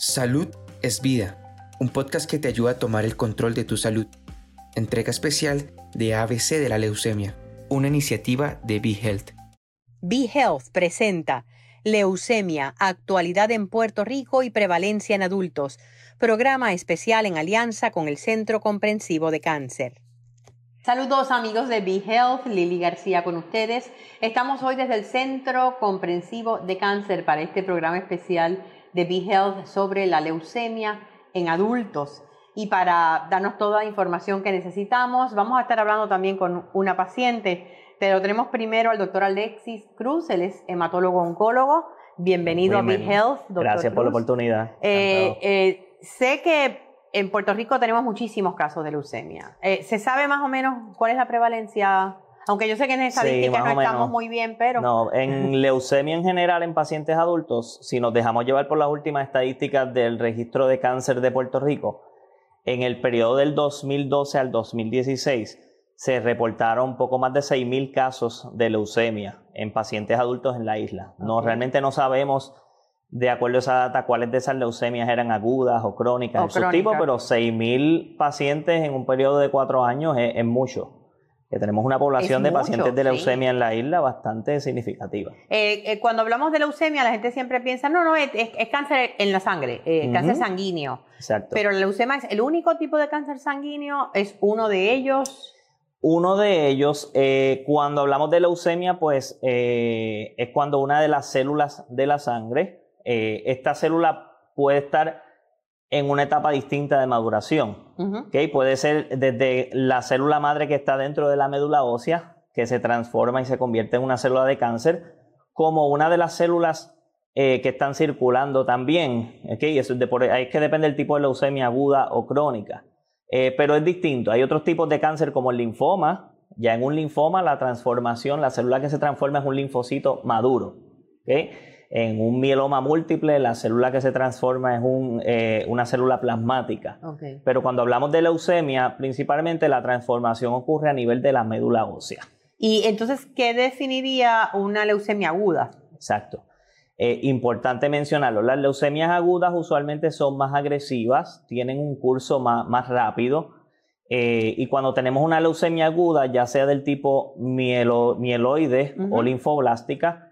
Salud es vida, un podcast que te ayuda a tomar el control de tu salud. Entrega especial de ABC de la leucemia, una iniciativa de BeHealth. BeHealth presenta Leucemia, actualidad en Puerto Rico y prevalencia en adultos, programa especial en alianza con el Centro Comprensivo de Cáncer. Saludos amigos de BeHealth, Lili García con ustedes. Estamos hoy desde el Centro Comprensivo de Cáncer para este programa especial de BeHealth sobre la leucemia en adultos. Y para darnos toda la información que necesitamos, vamos a estar hablando también con una paciente, pero tenemos primero al doctor Alexis Cruz, él es hematólogo oncólogo. Bienvenido a BeHealth, doctor. Gracias por la oportunidad. Eh, eh, sé que en Puerto Rico tenemos muchísimos casos de leucemia. Eh, ¿Se sabe más o menos cuál es la prevalencia aunque yo sé que en estadísticas no estamos muy bien, pero... No, en leucemia en general en pacientes adultos, si nos dejamos llevar por las últimas estadísticas del registro de cáncer de Puerto Rico, en el periodo del 2012 al 2016 se reportaron poco más de 6.000 casos de leucemia en pacientes adultos en la isla. No, realmente no sabemos, de acuerdo a esa data, cuáles de esas leucemias eran agudas o crónicas, de su tipo, pero 6.000 pacientes en un periodo de cuatro años es mucho que tenemos una población de pacientes de leucemia en la isla bastante significativa. Eh, eh, cuando hablamos de leucemia, la gente siempre piensa, no, no, es, cáncer en la sangre, eh, cáncer sanguíneo. Exacto. Pero la leucemia es el único tipo de cáncer sanguíneo, es uno de ellos. Uno de ellos, cuando hablamos de leucemia, pues es cuando una de las células de la sangre, esta célula puede estar en una etapa distinta de maduración. Puede ser desde la célula madre que está dentro de la médula ósea, que se transforma y se convierte en una célula de cáncer, como una de las células eh, que están circulando también. Eso de por, ahí es que depende del tipo de leucemia aguda o crónica. Eh, pero es distinto. Hay otros tipos de cáncer como el linfoma. Ya en un linfoma la transformación, la célula que se transforma es un linfocito maduro. En un mieloma múltiple, la célula que se transforma es eh, una célula plasmática. Pero cuando hablamos de leucemia, principalmente la transformación ocurre a nivel de la médula ósea. ¿Y entonces qué definiría una leucemia aguda? Exacto. Eh, importante mencionarlo, las leucemias agudas usualmente son más agresivas, tienen un curso más, rápido, eh, y cuando tenemos una leucemia aguda, ya sea del tipo mieloide o linfoblástica,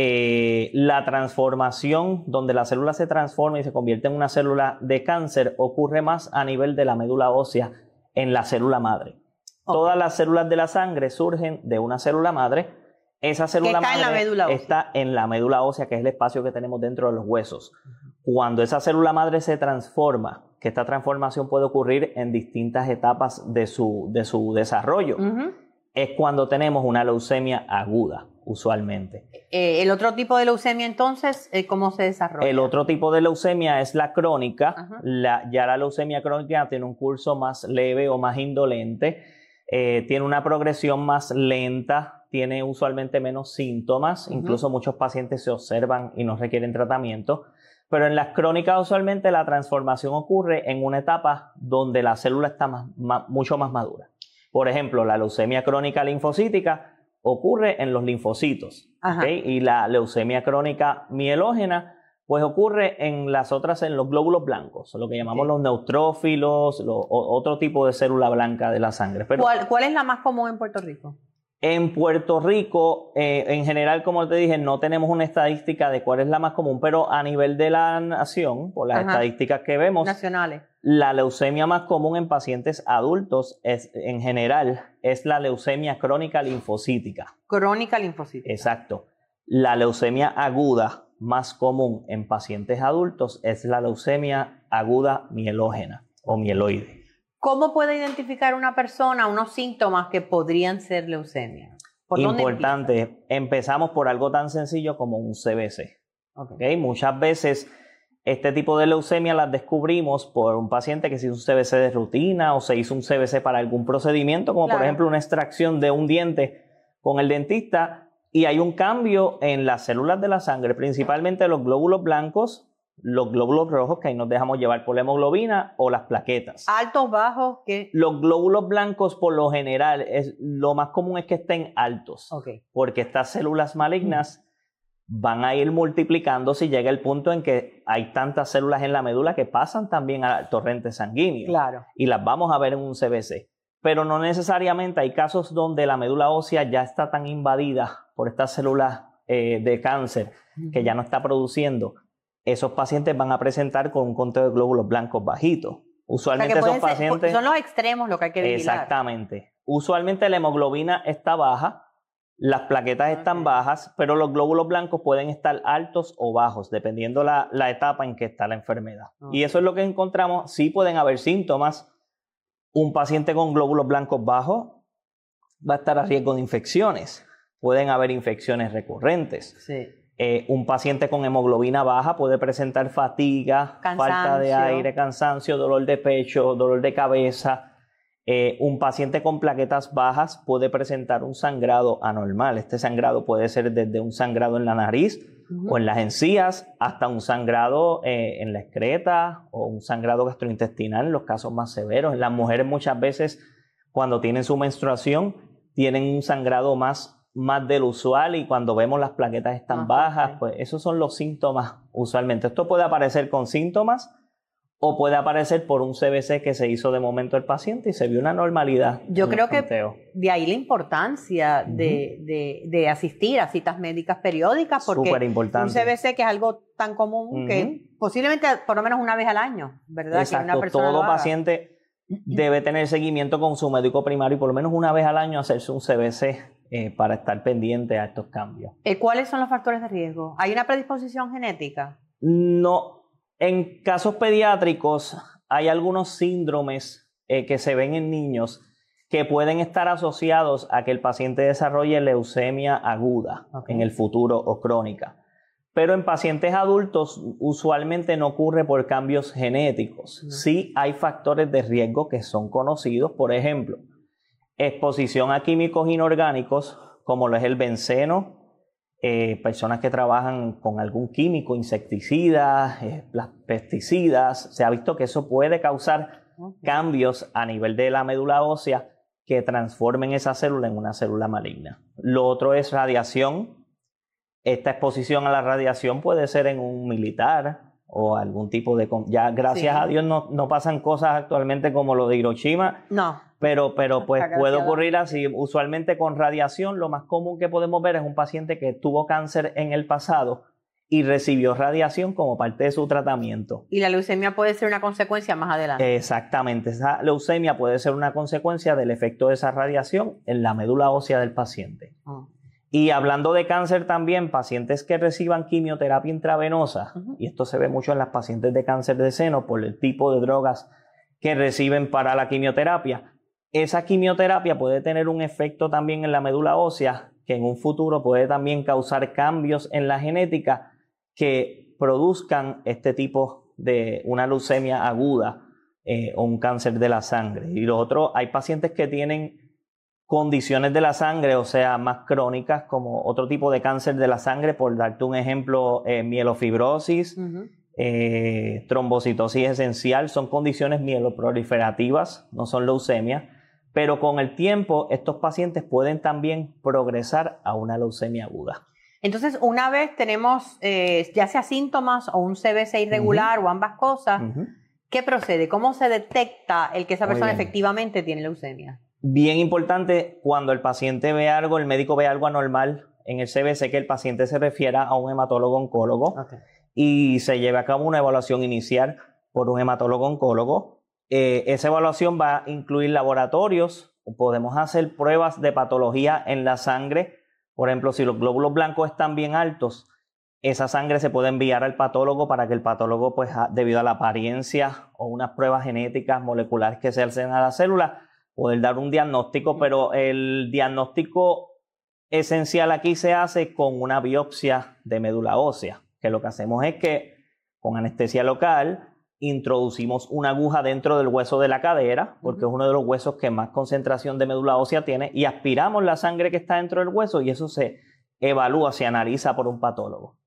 eh, la transformación, donde la célula se transforma y se convierte en una célula de cáncer, ocurre más a nivel de la médula ósea en la célula madre. Todas las células de la sangre surgen de una célula madre. Esa célula está madre en la médula ósea. está en la médula ósea, que es el espacio que tenemos dentro de los huesos. Cuando esa célula madre se transforma, que esta transformación puede ocurrir en distintas etapas de su, de su desarrollo, es cuando tenemos una leucemia aguda usualmente. Eh, ¿El otro tipo de leucemia entonces, eh, cómo se desarrolla? El otro tipo de leucemia es la crónica. ya la leucemia crónica tiene un curso más leve o más indolente, eh, tiene una progresión más lenta, tiene usualmente menos síntomas, incluso muchos pacientes se observan y no requieren tratamiento. Pero en las crónicas usualmente la transformación ocurre en una etapa donde la célula está mucho más madura. Por ejemplo, la leucemia crónica linfocítica ocurre en los linfocitos. Y la leucemia crónica mielógena, pues ocurre en las otras, en los glóbulos blancos, lo que llamamos los neutrófilos, otro tipo de célula blanca de la sangre. ¿Cuál, es la más común en Puerto Rico? En Puerto Rico, eh, en general, como te dije, no tenemos una estadística de cuál es la más común, pero a nivel de la nación, por las estadísticas que vemos, nacionales, la leucemia más común en pacientes adultos es, en general, es la leucemia crónica linfocítica. Crónica linfocítica. Exacto. La leucemia aguda más común en pacientes adultos es la leucemia aguda mielógena o mieloide. ¿Cómo puede identificar una persona unos síntomas que podrían ser leucemia? Importante, empezamos por algo tan sencillo como un CBC. Okay. Muchas veces este tipo de leucemia las descubrimos por un paciente que se hizo un CBC de rutina o se hizo un CBC para algún procedimiento, como por ejemplo una extracción de un diente con el dentista, y hay un cambio en las células de la sangre, principalmente los glóbulos blancos, los glóbulos rojos, que ahí nos dejamos llevar por la hemoglobina, o las plaquetas. ¿Altos, bajos? ¿qué? Los glóbulos blancos, por lo general, es, lo más común es que estén altos, porque estas células malignas van a ir multiplicándose y llega el punto en que hay tantas células en la médula que pasan también al torrente sanguíneo. Claro. Y las vamos a ver en un CBC. Pero no necesariamente hay casos donde la médula ósea ya está tan invadida por estas células eh, de cáncer que ya no está produciendo. Esos pacientes van a presentar con un conteo de glóbulos blancos bajito. Usualmente esos pacientes... son los extremos lo que hay que vigilar. Exactamente. Usualmente la hemoglobina está baja, las plaquetas están bajas, pero los glóbulos blancos pueden estar altos o bajos, dependiendo la, la etapa en que está la enfermedad. Y eso es lo que encontramos. Sí pueden haber síntomas. Un paciente con glóbulos blancos bajos va a estar a riesgo de infecciones. Pueden haber infecciones recurrentes. Sí. Eh, un paciente con hemoglobina baja puede presentar fatiga, falta de aire, cansancio, dolor de pecho, dolor de cabeza eh, un paciente con plaquetas bajas puede presentar un sangrado anormal. Este sangrado puede ser desde un sangrado en la nariz o en las encías hasta un sangrado eh, en la excreta o un sangrado gastrointestinal en los casos más severos. Las mujeres muchas veces cuando tienen su menstruación tienen un sangrado más, más del usual y cuando vemos las plaquetas están bajas, pues esos son los síntomas usualmente. Esto puede aparecer con síntomas o puede aparecer por un CBC que se hizo de momento el paciente y se vio una normalidad. Yo creo que de ahí la importancia de, asistir a citas médicas periódicas, porque un CBC que es algo tan común que posiblemente por lo menos una vez al año, ¿verdad? Exacto, todo paciente debe tener seguimiento con su médico primario y por lo menos una vez al año hacerse un CBC eh, para estar pendiente a estos cambios. Eh, ¿Cuáles son los factores de riesgo? ¿Hay una predisposición genética? No, en casos pediátricos hay algunos síndromes eh, que se ven en niños que pueden estar asociados a que el paciente desarrolle leucemia aguda en el futuro o crónica. Pero en pacientes adultos usualmente no ocurre por cambios genéticos. Sí hay factores de riesgo que son conocidos, por ejemplo, exposición a químicos inorgánicos como lo es el benceno, eh, personas que trabajan con algún químico, insecticidas, eh, pesticidas. Se ha visto que eso puede causar cambios a nivel de la médula ósea que transformen esa célula en una célula maligna. Lo otro es radiación. Esta exposición a la radiación puede ser en un militar o algún tipo de... Ya gracias a Dios no, no pasan cosas actualmente como lo de Hiroshima. No pero, pero pues puede ocurrir así. Usualmente con radiación, lo más común que podemos ver es un paciente que tuvo cáncer en el pasado y recibió radiación como parte de su tratamiento. Y la leucemia puede ser una consecuencia más adelante. Exactamente, esa leucemia puede ser una consecuencia del efecto de esa radiación en la médula ósea del paciente. Ah. Y hablando de cáncer también, pacientes que reciban quimioterapia intravenosa, y esto se ve mucho en las pacientes de cáncer de seno por el tipo de drogas que reciben para la quimioterapia, esa quimioterapia puede tener un efecto también en la médula ósea que en un futuro puede también causar cambios en la genética que produzcan este tipo de una leucemia aguda eh, o un cáncer de la sangre. Y lo otro, hay pacientes que tienen condiciones de la sangre, o sea, más crónicas, como otro tipo de cáncer de la sangre, por darte un ejemplo, eh, mielofibrosis, eh, trombocitosis esencial, son condiciones mieloproliferativas, no son leucemia pero con el tiempo estos pacientes pueden también progresar a una leucemia aguda. Entonces, una vez tenemos eh, ya sea síntomas o un CBC irregular o ambas cosas, ¿qué procede? ¿Cómo se detecta el que esa persona efectivamente tiene leucemia? Bien importante, cuando el paciente ve algo, el médico ve algo anormal en el CBC, que el paciente se refiera a un hematólogo oncólogo y se lleve a cabo una evaluación inicial por un hematólogo oncólogo. Eh, esa evaluación va a incluir laboratorios, podemos hacer pruebas de patología en la sangre. Por ejemplo, si los glóbulos blancos están bien altos, esa sangre se puede enviar al patólogo para que el patólogo, pues, debido a la apariencia o unas pruebas genéticas moleculares que se hacen a la célula, poder dar un diagnóstico, pero el diagnóstico esencial aquí se hace con una biopsia de médula ósea, que lo que hacemos es que con anestesia local introducimos una aguja dentro del hueso de la cadera, porque es uno de los huesos que más concentración de médula ósea tiene, y aspiramos la sangre que está dentro del hueso y eso se evalúa, se analiza por un patólogo.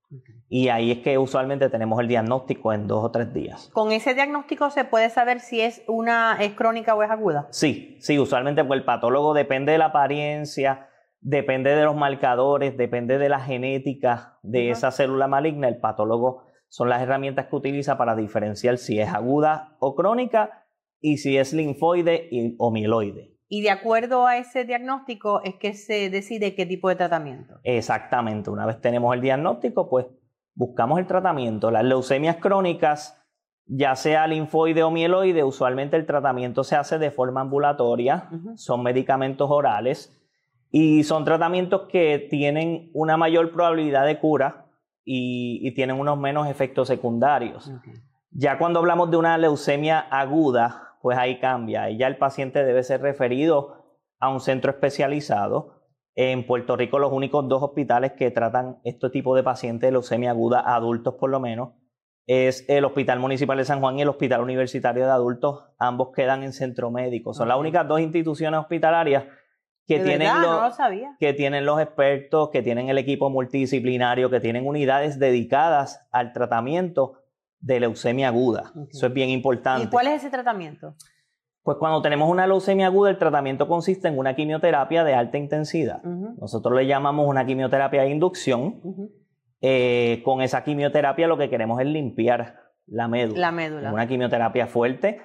Y ahí es que usualmente tenemos el diagnóstico en dos o tres días. ¿Con ese diagnóstico se puede saber si es una es crónica o es aguda? Sí, sí, usualmente pues el patólogo depende de la apariencia, depende de los marcadores, depende de la genética de esa célula maligna. El patólogo son las herramientas que utiliza para diferenciar si es aguda o crónica y si es linfoide o mieloide. Y de acuerdo a ese diagnóstico es que se decide qué tipo de tratamiento. Exactamente. Una vez tenemos el diagnóstico, pues buscamos el tratamiento. Las leucemias crónicas ya sea linfoide o mieloide, usualmente el tratamiento se hace de forma ambulatoria, son medicamentos orales y son tratamientos que tienen una mayor probabilidad de cura y, tienen unos menos efectos secundarios. Ya cuando hablamos de una leucemia aguda, pues ahí cambia. ya el paciente debe ser referido a un centro especializado. En Puerto Rico los únicos dos hospitales que tratan este tipo de pacientes de leucemia aguda, adultos por lo menos, es el Hospital Municipal de San Juan y el Hospital Universitario de Adultos. Ambos quedan en centro médico. Son las únicas dos instituciones hospitalarias que tienen, los, que tienen los expertos, que tienen el equipo multidisciplinario, que tienen unidades dedicadas al tratamiento de leucemia aguda. Eso es bien importante. ¿Y cuál es ese tratamiento? Pues cuando tenemos una leucemia aguda, el tratamiento consiste en una quimioterapia de alta intensidad. Nosotros le llamamos una quimioterapia de inducción. Eh, con esa quimioterapia lo que queremos es limpiar la médula. La médula. Una quimioterapia fuerte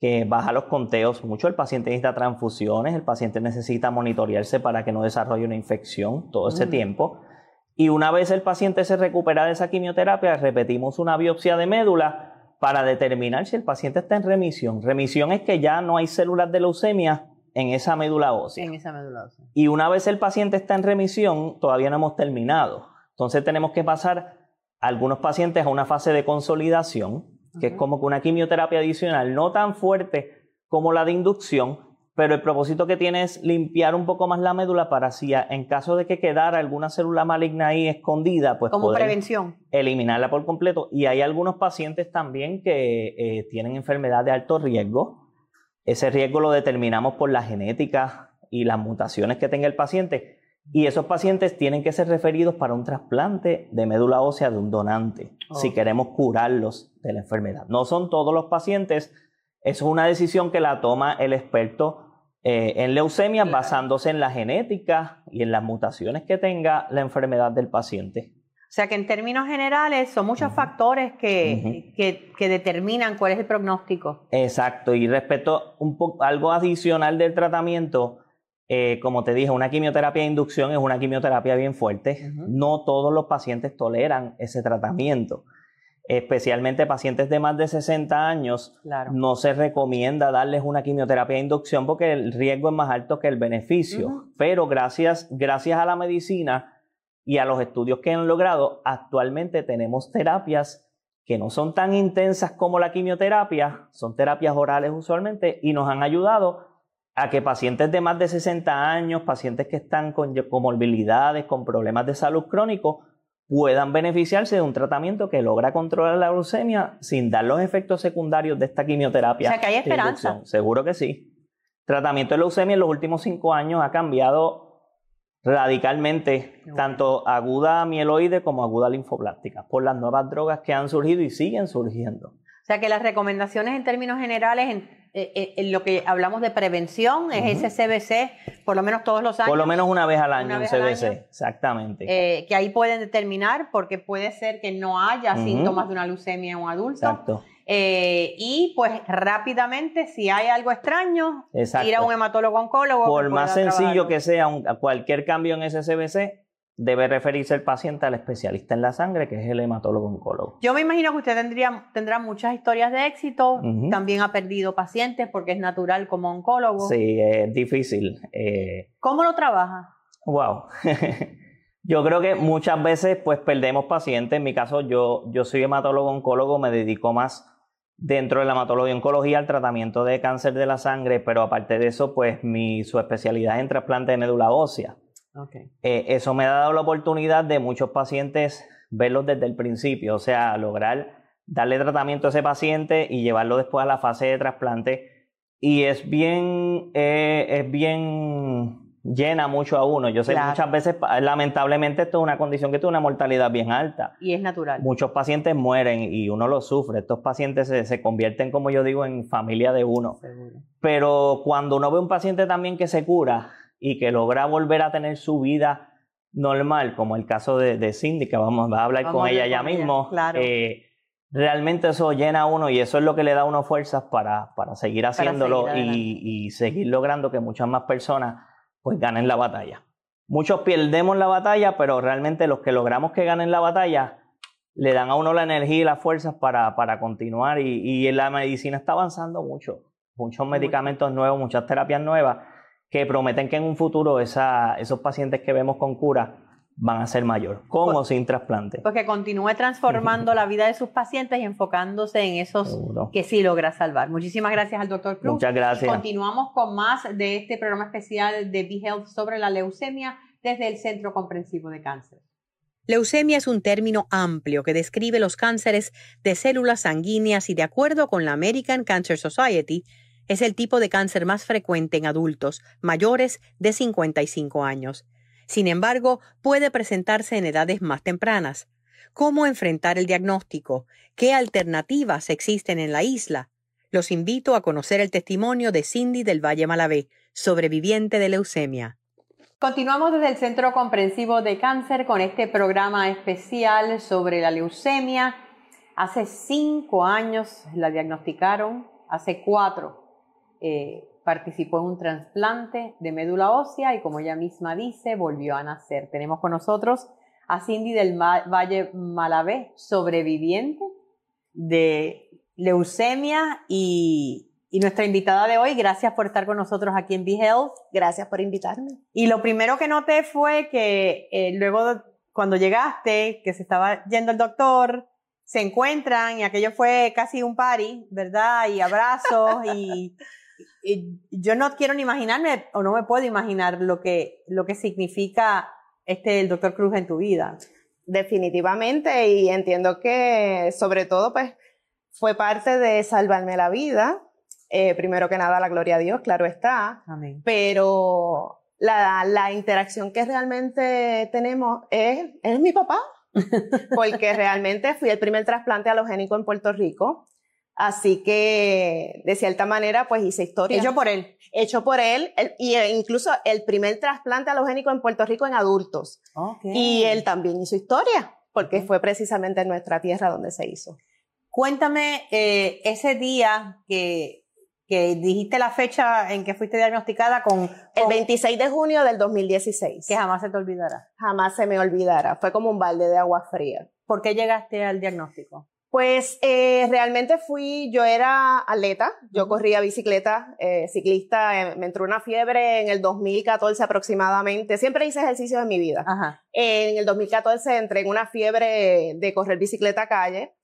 que baja los conteos mucho. El paciente necesita transfusiones, el paciente necesita monitorearse para que no desarrolle una infección todo ese tiempo. Y una vez el paciente se recupera de esa quimioterapia, repetimos una biopsia de médula para determinar si el paciente está en remisión. Remisión es que ya no hay células de leucemia en esa médula ósea. En esa médula ósea. Y una vez el paciente está en remisión, todavía no hemos terminado. Entonces tenemos que pasar algunos pacientes a una fase de consolidación, que es como que una quimioterapia adicional, no tan fuerte como la de inducción, pero el propósito que tiene es limpiar un poco más la médula para si en caso de que quedara alguna célula maligna ahí escondida, pues como prevención. eliminarla por completo. Y hay algunos pacientes también que eh, tienen enfermedad de alto riesgo. Ese riesgo lo determinamos por la genética y las mutaciones que tenga el paciente. Y esos pacientes tienen que ser referidos para un trasplante de médula ósea de un donante, si queremos curarlos de la enfermedad. No son todos los pacientes, eso es una decisión que la toma el experto eh, en leucemia basándose en la genética y en las mutaciones que tenga la enfermedad del paciente. O sea que en términos generales son muchos factores que, que, determinan cuál es el pronóstico. Exacto, y respecto un algo adicional del tratamiento, eh, como te dije, una quimioterapia de inducción es una quimioterapia bien fuerte. No todos los pacientes toleran ese tratamiento. Especialmente pacientes de más de 60 años, no se recomienda darles una quimioterapia de inducción porque el riesgo es más alto que el beneficio. Pero gracias, gracias a la medicina y a los estudios que han logrado, actualmente tenemos terapias que no son tan intensas como la quimioterapia, son terapias orales usualmente, y nos han ayudado a que pacientes de más de 60 años, pacientes que están con comorbilidades, con problemas de salud crónico, puedan beneficiarse de un tratamiento que logra controlar la leucemia sin dar los efectos secundarios de esta quimioterapia. O sea que hay esperanza. Seguro que sí. tratamiento de leucemia en los últimos cinco años ha cambiado radicalmente, tanto aguda mieloide como aguda linfoblástica, por las nuevas drogas que han surgido y siguen surgiendo. O sea que las recomendaciones en términos generales en eh, eh, en lo que hablamos de prevención, es ese CBC, por lo menos todos los años. Por lo menos una vez al año un CBC, exactamente. Eh, que ahí pueden determinar, porque puede ser que no haya síntomas de una leucemia en un adulto. Exacto. y pues rápidamente, si hay algo extraño, ir a un hematólogo oncólogo. Por más sencillo que sea cualquier cambio en ese CBC, debe referirse el paciente al especialista en la sangre, que es el hematólogo oncólogo. Yo me imagino que usted tendría, tendrá muchas historias de éxito, también ha perdido pacientes porque es natural como oncólogo. Sí, es difícil. Eh. ¿Cómo lo trabaja? Wow. yo creo que muchas veces pues perdemos pacientes. En mi caso, yo, yo soy hematólogo oncólogo, me dedico más dentro de la hematología y oncología al tratamiento de cáncer de la sangre, pero aparte de eso, pues mi su especialidad es en trasplante de médula ósea. Eh, eso me ha dado la oportunidad de muchos pacientes verlos desde el principio, o sea, lograr darle tratamiento a ese paciente y llevarlo después a la fase de trasplante. Y es bien, eh, es bien llena mucho a uno. Yo sé muchas veces, lamentablemente, esto es una condición que tiene una mortalidad bien alta. Y es natural. Muchos pacientes mueren y uno lo sufre. Estos pacientes se, se convierten, como yo digo, en familia de uno. Pero cuando uno ve un paciente también que se cura, y que logra volver a tener su vida normal, como el caso de, Cindy, que vamos a hablar con ella ya mismo, eh, realmente eso llena a uno y eso es lo que le da a uno fuerzas para, para seguir haciéndolo y, y, seguir logrando que muchas más personas pues ganen la batalla. Muchos perdemos la batalla, pero realmente los que logramos que ganen la batalla le dan a uno la energía y las fuerzas para, para continuar y, y la medicina está avanzando mucho, muchos medicamentos nuevos, muchas terapias nuevas que prometen que en un futuro esa, esos pacientes que vemos con cura van a ser mayor, con o sin trasplante. Pues que continúe transformando la vida de sus pacientes y enfocándose en esos que sí logra salvar. Muchísimas gracias al doctor Cruz. Muchas gracias. continuamos con más de este programa especial de B-Health sobre la leucemia desde el Centro Comprensivo de Cáncer. Leucemia es un término amplio que describe los cánceres de células sanguíneas y de acuerdo con la American Cancer Society, es el tipo de cáncer más frecuente en adultos mayores de 55 años. Sin embargo, puede presentarse en edades más tempranas. ¿Cómo enfrentar el diagnóstico? ¿Qué alternativas existen en la isla? Los invito a conocer el testimonio de Cindy del Valle Malavé, sobreviviente de leucemia. Continuamos desde el Centro Comprensivo de Cáncer con este programa especial sobre la leucemia. Hace cinco años la diagnosticaron, hace cuatro eh, participó en un trasplante de médula ósea y como ella misma dice, volvió a nacer. Tenemos con nosotros a Cindy del Valle Malavé, sobreviviente de leucemia y, nuestra invitada de hoy. Gracias por estar con nosotros aquí en BeHealth. Gracias por invitarme. Y lo primero que noté fue que eh, luego cuando llegaste, que se estaba yendo el doctor, se encuentran y aquello fue casi un party, ¿verdad? Y abrazos y yo no quiero ni imaginarme o no me puedo imaginar lo que, lo que significa este el doctor Cruz en tu vida. Definitivamente, y entiendo que sobre todo pues fue parte de salvarme la vida. Eh, primero que nada, la gloria a Dios, claro está. Amén. Pero la, la interacción que realmente tenemos es, es mi papá, porque realmente fui el primer trasplante halogénico en Puerto Rico. Así que, de cierta manera, pues hice historia. Hecho por él. Hecho por él, y e incluso el primer trasplante halogénico en Puerto Rico en adultos. Y él también hizo historia, porque fue precisamente en nuestra tierra donde se hizo. Cuéntame eh, ese día que, que dijiste la fecha en que fuiste diagnosticada con, con, El 26 de junio del 2016. Que jamás se te olvidará. Jamás se me olvidará. Fue como un balde de agua fría. ¿Por qué llegaste al diagnóstico? Pues eh, realmente fui, yo era atleta, yo corría bicicleta, eh, ciclista, eh, me entró una fiebre en el 2014 aproximadamente, siempre hice ejercicio en mi vida. en el 2014 entré en una fiebre de correr bicicleta a calle,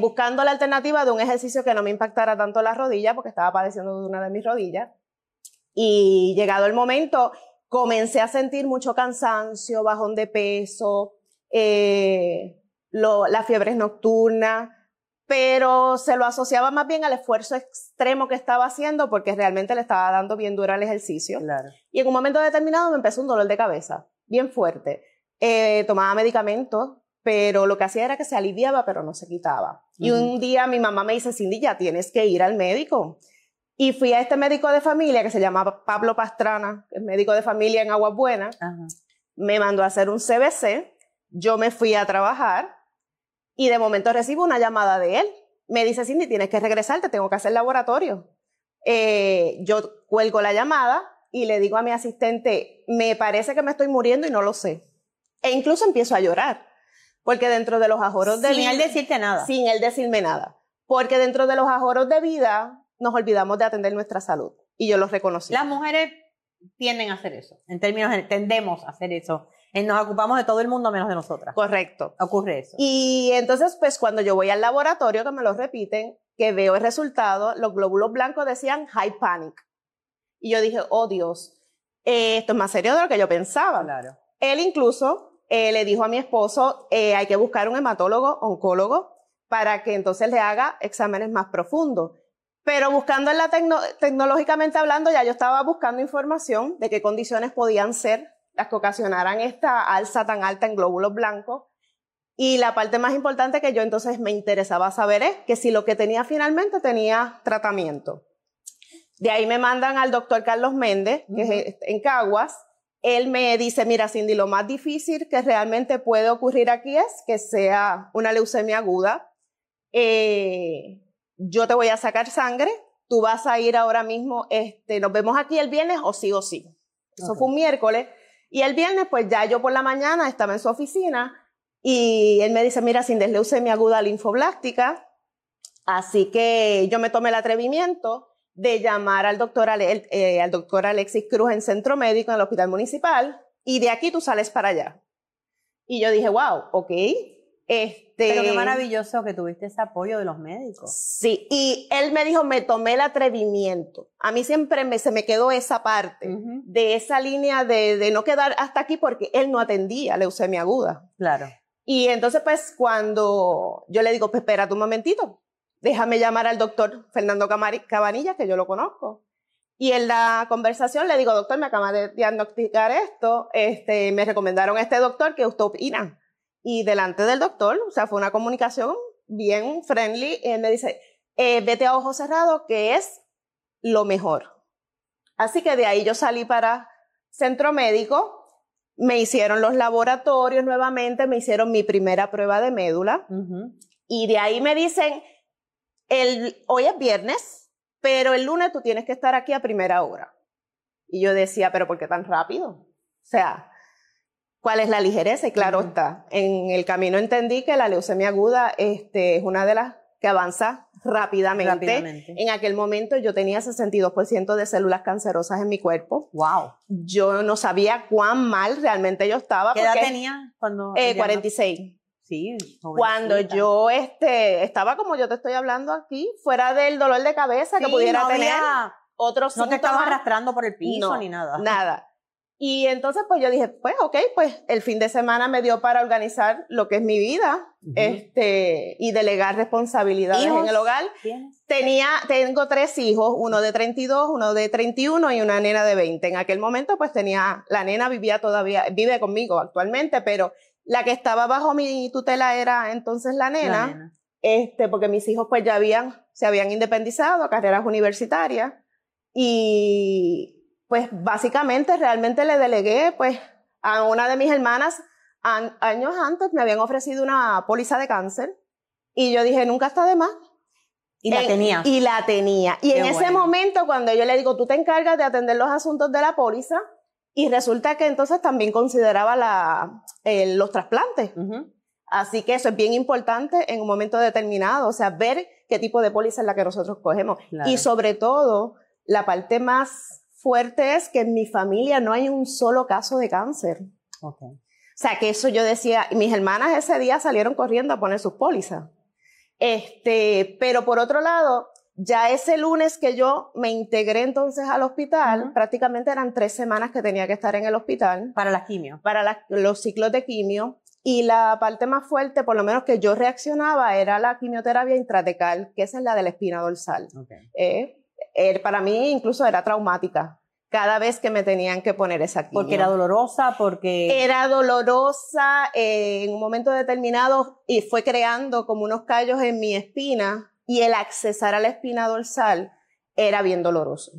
buscando la alternativa de un ejercicio que no me impactara tanto la rodilla, porque estaba padeciendo de una de mis rodillas. Y llegado el momento, comencé a sentir mucho cansancio, bajón de peso, eh, lo, las fiebres nocturnas, pero se lo asociaba más bien al esfuerzo extremo que estaba haciendo porque realmente le estaba dando bien duro al ejercicio. Y en un momento determinado me empezó un dolor de cabeza, bien fuerte. Eh, tomaba medicamentos, pero lo que hacía era que se aliviaba, pero no se quitaba. Y un día mi mamá me dice, Cindy, ya tienes que ir al médico. Y fui a este médico de familia que se llamaba Pablo Pastrana, es médico de familia en Aguas Buenas. Me mandó a hacer un CBC. Yo me fui a trabajar y de momento recibo una llamada de él. Me dice, Cindy, tienes que regresar, te tengo que hacer laboratorio. Eh, yo cuelgo la llamada y le digo a mi asistente, me parece que me estoy muriendo y no lo sé. E incluso empiezo a llorar, porque dentro de los ajoros de vida... Sin él decirte nada. Sin él decirme nada. Porque dentro de los ajoros de vida nos olvidamos de atender nuestra salud. Y yo lo reconocí. Las mujeres tienden a hacer eso. En términos, tendemos a hacer eso nos ocupamos de todo el mundo menos de nosotras. Correcto. Ocurre eso. Y entonces, pues cuando yo voy al laboratorio, que me lo repiten, que veo el resultado, los glóbulos blancos decían high panic. Y yo dije, oh Dios, eh, esto es más serio de lo que yo pensaba. Claro. Él incluso eh, le dijo a mi esposo, eh, hay que buscar un hematólogo, oncólogo, para que entonces le haga exámenes más profundos. Pero buscando en la tecnológicamente hablando, ya yo estaba buscando información de qué condiciones podían ser las que ocasionaran esta alza tan alta en glóbulos blancos. Y la parte más importante que yo entonces me interesaba saber es que si lo que tenía finalmente tenía tratamiento. De ahí me mandan al doctor Carlos Méndez, que es en Caguas. Él me dice, mira Cindy, lo más difícil que realmente puede ocurrir aquí es que sea una leucemia aguda. Eh, yo te voy a sacar sangre, tú vas a ir ahora mismo, este, nos vemos aquí el viernes o sí o sí. Eso fue un miércoles. Y el viernes, pues ya yo por la mañana estaba en su oficina y él me dice, mira, sin leucemia aguda linfoblástica. Así que yo me tomé el atrevimiento de llamar al doctor, eh, al doctor Alexis Cruz en Centro Médico en el Hospital Municipal y de aquí tú sales para allá. Y yo dije, wow, ok. Este, Pero qué maravilloso que tuviste ese apoyo de los médicos. Sí, y él me dijo, me tomé el atrevimiento. A mí siempre me, se me quedó esa parte de esa línea de, de, no quedar hasta aquí porque él no atendía leucemia aguda. Claro. Y entonces, pues, cuando yo le digo, pues, espérate un momentito, déjame llamar al doctor Fernando Cabanilla, que yo lo conozco. Y en la conversación le digo, doctor, me acaba de diagnosticar esto, este, me recomendaron a este doctor que usted opina. Y delante del doctor, o sea, fue una comunicación bien friendly, él me dice, eh, vete a ojos cerrados, que es lo mejor. Así que de ahí yo salí para centro médico, me hicieron los laboratorios nuevamente, me hicieron mi primera prueba de médula, y de ahí me dicen, el, hoy es viernes, pero el lunes tú tienes que estar aquí a primera hora. Y yo decía, pero ¿por qué tan rápido? O sea, ¿cuál es la ligereza? Y claro está, en el camino entendí que la leucemia aguda este, es una de las que avanza rápidamente. rápidamente. En aquel momento yo tenía 62% de células cancerosas en mi cuerpo. Wow. Yo no sabía cuán mal realmente yo estaba. ¿Qué edad tenía cuando? Eh, 46. Sí, Cuando yo este, estaba como yo te estoy hablando aquí, fuera del dolor de cabeza que pudiera tener otros No te estabas arrastrando por el piso ni nada. Nada. Y entonces pues yo dije, pues ok, pues el fin de semana me dio para organizar lo que es mi vida este, y delegar responsabilidades en el hogar. Tenía, tengo tres hijos, uno de 32, uno de 31 y una nena de 20. En aquel momento pues tenía, la nena vivía todavía, vive conmigo actualmente, pero la que estaba bajo mi tutela era entonces la nena, este, porque mis hijos pues ya habían, se habían independizado a carreras universitarias y pues básicamente realmente le delegué pues a una de mis hermanas años antes me habían ofrecido una póliza de cáncer y yo dije nunca está de más y la tenía. Y la tenía. Y en ese momento, cuando yo le digo, tú te encargas de atender los asuntos de la póliza, y resulta que entonces también consideraba la, los trasplantes. Así que eso es bien importante en un momento determinado, o sea, ver qué tipo de póliza es la que nosotros cogemos. Y sobre todo, la parte más fuerte es que en mi familia no hay un solo caso de cáncer. Okay. O sea, que eso yo decía, mis hermanas ese día salieron corriendo a poner sus pólizas. Este, pero por otro lado, ya ese lunes que yo me integré entonces al hospital, prácticamente eran tres semanas que tenía que estar en el hospital. Para la quimio. Para los ciclos de quimio. Y la parte más fuerte, por lo menos que yo reaccionaba, era la quimioterapia intratecal, que esa es la de la espina dorsal. Eh, er, para mí incluso era traumática cada vez que me tenían que poner esa quimio. Porque era dolorosa, porque... Era dolorosa eh, en un momento determinado y fue creando como unos callos en mi espina y el accesar a la espina dorsal era bien doloroso.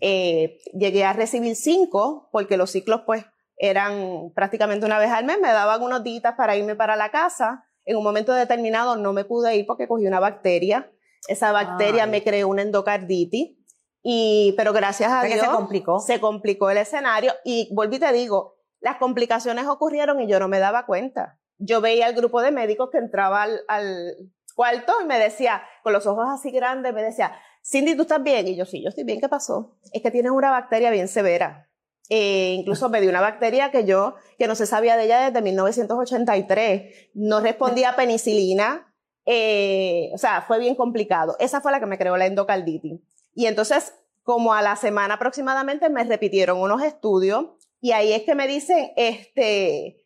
Eh, llegué a recibir cinco porque los ciclos pues eran prácticamente una vez al mes, me daban unos días para irme para la casa. En un momento determinado no me pude ir porque cogí una bacteria. Esa bacteria me creó una endocarditis. Y, pero gracias a Dios se complicó. se complicó el escenario y volví te digo, las complicaciones ocurrieron y yo no me daba cuenta. Yo veía al grupo de médicos que entraba al cuarto y me decía, con los ojos así grandes, me decía, Cindy, ¿tú estás bien? Y yo, sí, yo estoy bien, ¿qué pasó? Es que tienes una bacteria bien severa. Eh, incluso me dio una bacteria que yo, que no se sabía de ella desde 1983, no respondía a penicilina, eh, o sea, fue bien complicado. Esa fue la que me creó la endocarditis. Y entonces, como a la semana aproximadamente, me repitieron unos estudios y ahí es que me dicen, este,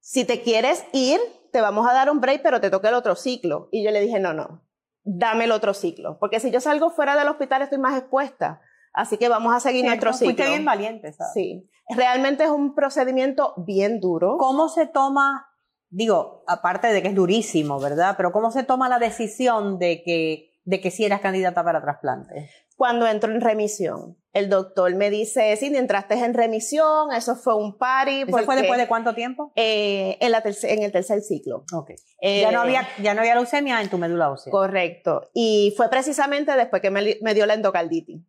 si te quieres ir, te vamos a dar un break, pero te toca el otro ciclo. Y yo le dije, no, no, dame el otro ciclo, porque si yo salgo fuera del hospital estoy más expuesta. Así que vamos a seguir nuestro ciclo. Fuiste bien valiente, ¿sabes? Sí. Realmente es un procedimiento bien duro. ¿Cómo se toma, digo, aparte de que es durísimo, ¿verdad? Pero cómo se toma la decisión de que de que sí eras candidata para trasplante? Cuando entro en remisión. El doctor me dice, sí, entraste en remisión, eso fue un party. ¿Eso fue después de cuánto tiempo? Eh, en, la en el tercer ciclo. Ok. ya, no había, ya no había leucemia en tu médula ósea. Correcto. Y fue precisamente después que me, dio la endocarditis.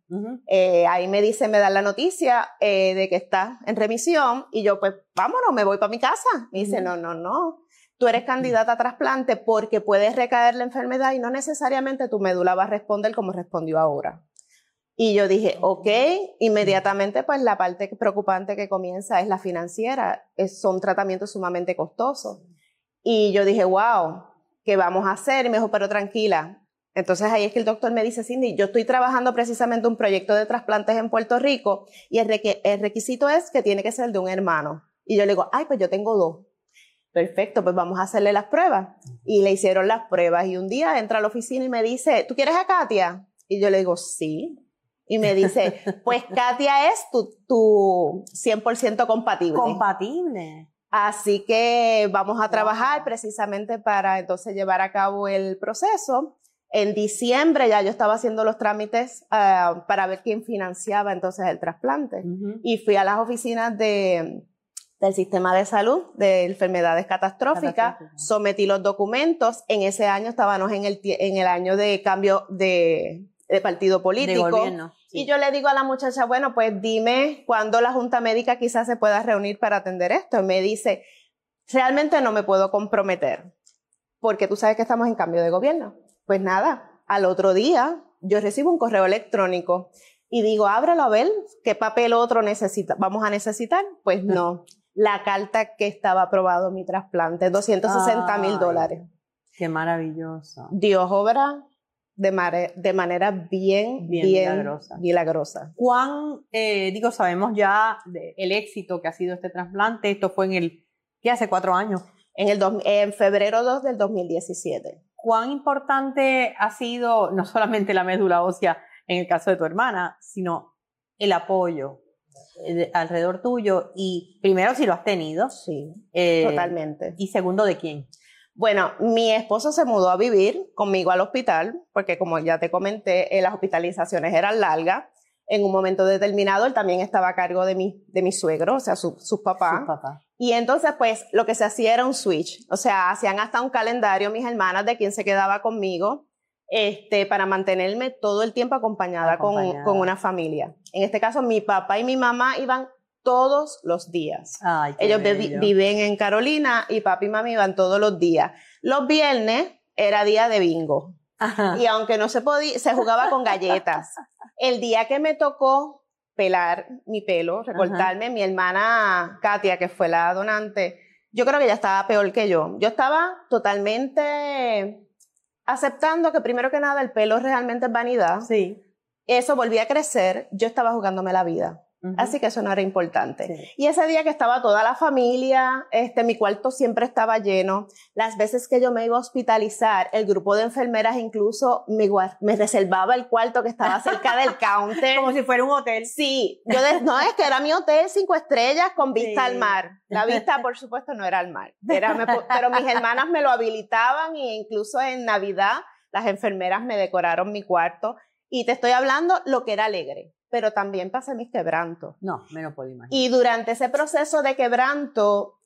Eh, ahí me dice, me dan la noticia eh, de que está en remisión y yo pues, vámonos, me voy para mi casa. Me dice, no, no, no tú eres candidata a trasplante porque puedes recaer la enfermedad y no necesariamente tu médula va a responder como respondió ahora. Y yo dije, ok, inmediatamente pues la parte preocupante que comienza es la financiera, es, son tratamientos sumamente costosos. Y yo dije, wow, ¿qué vamos a hacer? Y me dijo, pero tranquila. Entonces ahí es que el doctor me dice, Cindy, yo estoy trabajando precisamente un proyecto de trasplantes en Puerto Rico y el, el requisito es que tiene que ser de un hermano. Y yo le digo, ay, pues yo tengo dos. Perfecto, pues vamos a hacerle las pruebas. Y le hicieron las pruebas y un día entra a la oficina y me dice, ¿tú quieres a Katia? Y yo le digo, sí. Y me dice, pues Katia es tu, tu 100% compatible. Compatible. Así que vamos a trabajar precisamente para entonces llevar a cabo el proceso. En diciembre ya yo estaba haciendo los trámites ah, para ver quién financiaba entonces el trasplante. Y fui a las oficinas de, del sistema de salud de enfermedades catastróficas, sometí los documentos, en ese año estábamos en el, en el año de cambio de, partido político. Y yo le digo a la muchacha, bueno, pues dime cuándo la Junta Médica quizás se pueda reunir para atender esto. Y me dice, realmente no me puedo comprometer, porque tú sabes que estamos en cambio de gobierno. Pues nada, al otro día yo recibo un correo electrónico y digo, ábrelo a ver qué papel otro necesita, vamos a necesitar. Pues no, la carta que estaba aprobado mi trasplante, 260 mil dólares. Qué maravilloso. Dios obra de, de manera bien, bien, milagrosa. ¿Cuán, eh, digo, sabemos ya el éxito que ha sido este trasplante? Esto fue en el, ¿qué hace cuatro años? En, el en febrero 2 del 2017. ¿Cuán importante ha sido no solamente la médula ósea en el caso de tu hermana, sino el apoyo alrededor tuyo y primero si lo has tenido. Sí, eh, totalmente. Y segundo, ¿de quién? Bueno, mi esposo se mudó a vivir conmigo al hospital, porque como ya te comenté, eh, las hospitalizaciones eran largas. En un momento determinado, él también estaba a cargo de mi, de mi suegro, o sea, su papás. Papá. Y entonces, pues, lo que se hacía era un switch. O sea, hacían hasta un calendario mis hermanas de quién se quedaba conmigo este, para mantenerme todo el tiempo acompañada, Con, una familia. En este caso, mi papá y mi mamá iban todos los días. Ellos viven en Carolina y papi y mami iban todos los días. Los viernes era día de bingo. Y aunque no se podía, se jugaba con galletas. El día que me tocó pelar mi pelo, recortarme, mi hermana Katia, que fue la donante, yo creo que ella estaba peor que yo. Yo estaba totalmente aceptando que primero que nada el pelo realmente es vanidad. Sí. Eso volvía a crecer, yo estaba jugándome la vida. Así que eso no era importante. Y ese día que estaba toda la familia, este, mi cuarto siempre estaba lleno. Las veces que yo me iba a hospitalizar, el grupo de enfermeras incluso me, me reservaba el cuarto que estaba cerca del counter. Como si fuera un hotel. Sí, yo no es que era mi hotel cinco estrellas con vista al mar. La vista, por supuesto, no era al mar. Era, pero mis hermanas me lo habilitaban e incluso en Navidad las enfermeras me decoraron mi cuarto. Y te estoy hablando lo que era alegre pero también pasé mis quebrantos. No, me lo puedo imaginar. Y durante ese proceso de quebranto,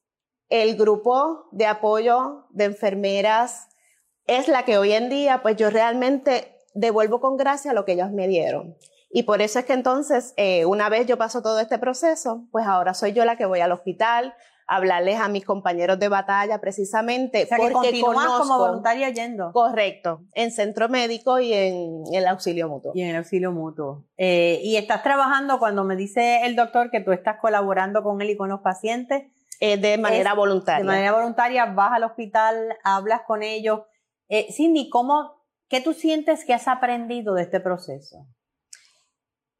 el grupo de apoyo de enfermeras es la que hoy en día, pues yo realmente devuelvo con gracia lo que ellos me dieron. Y por eso es que entonces, eh, una vez yo paso todo este proceso, pues ahora soy yo la que voy al hospital, hablarles a mis compañeros de batalla precisamente. O sea, porque que como voluntaria yendo. Correcto, en centro médico y en el auxilio mutuo. Y en el auxilio mutuo. Eh, y estás trabajando cuando me dice el doctor que tú estás colaborando con él y con los pacientes. Eh, de manera voluntaria. De manera voluntaria, vas al hospital, hablas con ellos. Eh, Cindy, ¿cómo, ¿qué tú sientes que has aprendido de este proceso?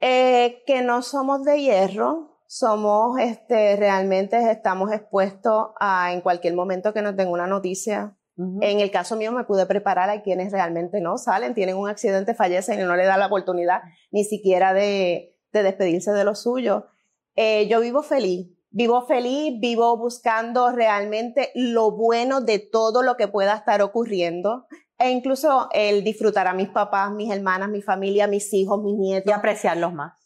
que no somos de hierro, somos, este, realmente estamos expuestos a en cualquier momento que nos den una noticia. En el caso mío me pude preparar a quienes realmente no salen, tienen un accidente, fallecen y no le da la oportunidad ni siquiera de, de despedirse de lo suyo. Eh, yo vivo feliz, vivo feliz, vivo buscando realmente lo bueno de todo lo que pueda estar ocurriendo. e incluso el disfrutar a mis papás, mis hermanas, mi familia, mis hijos, mis nietos. Y apreciarlos más.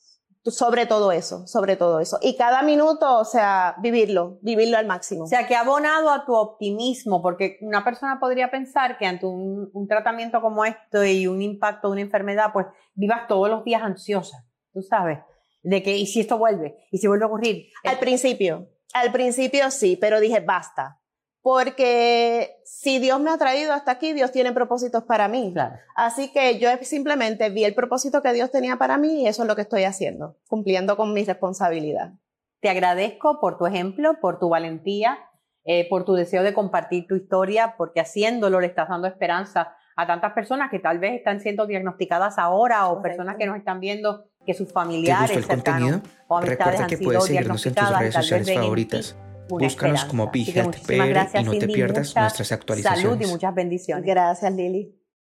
Sobre todo eso, sobre todo eso. Y cada minuto, o sea, vivirlo, vivirlo al máximo. O sea, que ha abonado a tu optimismo, porque una persona podría pensar que ante un, un tratamiento como esto y un impacto de una enfermedad, pues vivas todos los días ansiosa, tú sabes, de que, ¿y si esto vuelve? ¿Y si vuelve a ocurrir? Al principio, al principio sí, pero dije, basta, porque si Dios me ha traído hasta aquí, Dios tiene propósitos para mí. Así que yo simplemente vi el propósito que Dios tenía para mí y eso es lo que estoy haciendo, cumpliendo con mi responsabilidad. Te agradezco por tu ejemplo, por tu valentía, eh, por tu deseo de compartir tu historia, porque haciéndolo le estás dando esperanza a tantas personas que tal vez están siendo diagnosticadas ahora o personas que nos están viendo que sus familiares ¿Te gustó el contenido? Recuerda que puedes seguirnos en tus redes sociales favoritas. Búscanos como Big PR y no te pierdas nuestras actualizaciones. Salud y muchas bendiciones. Gracias, Lili.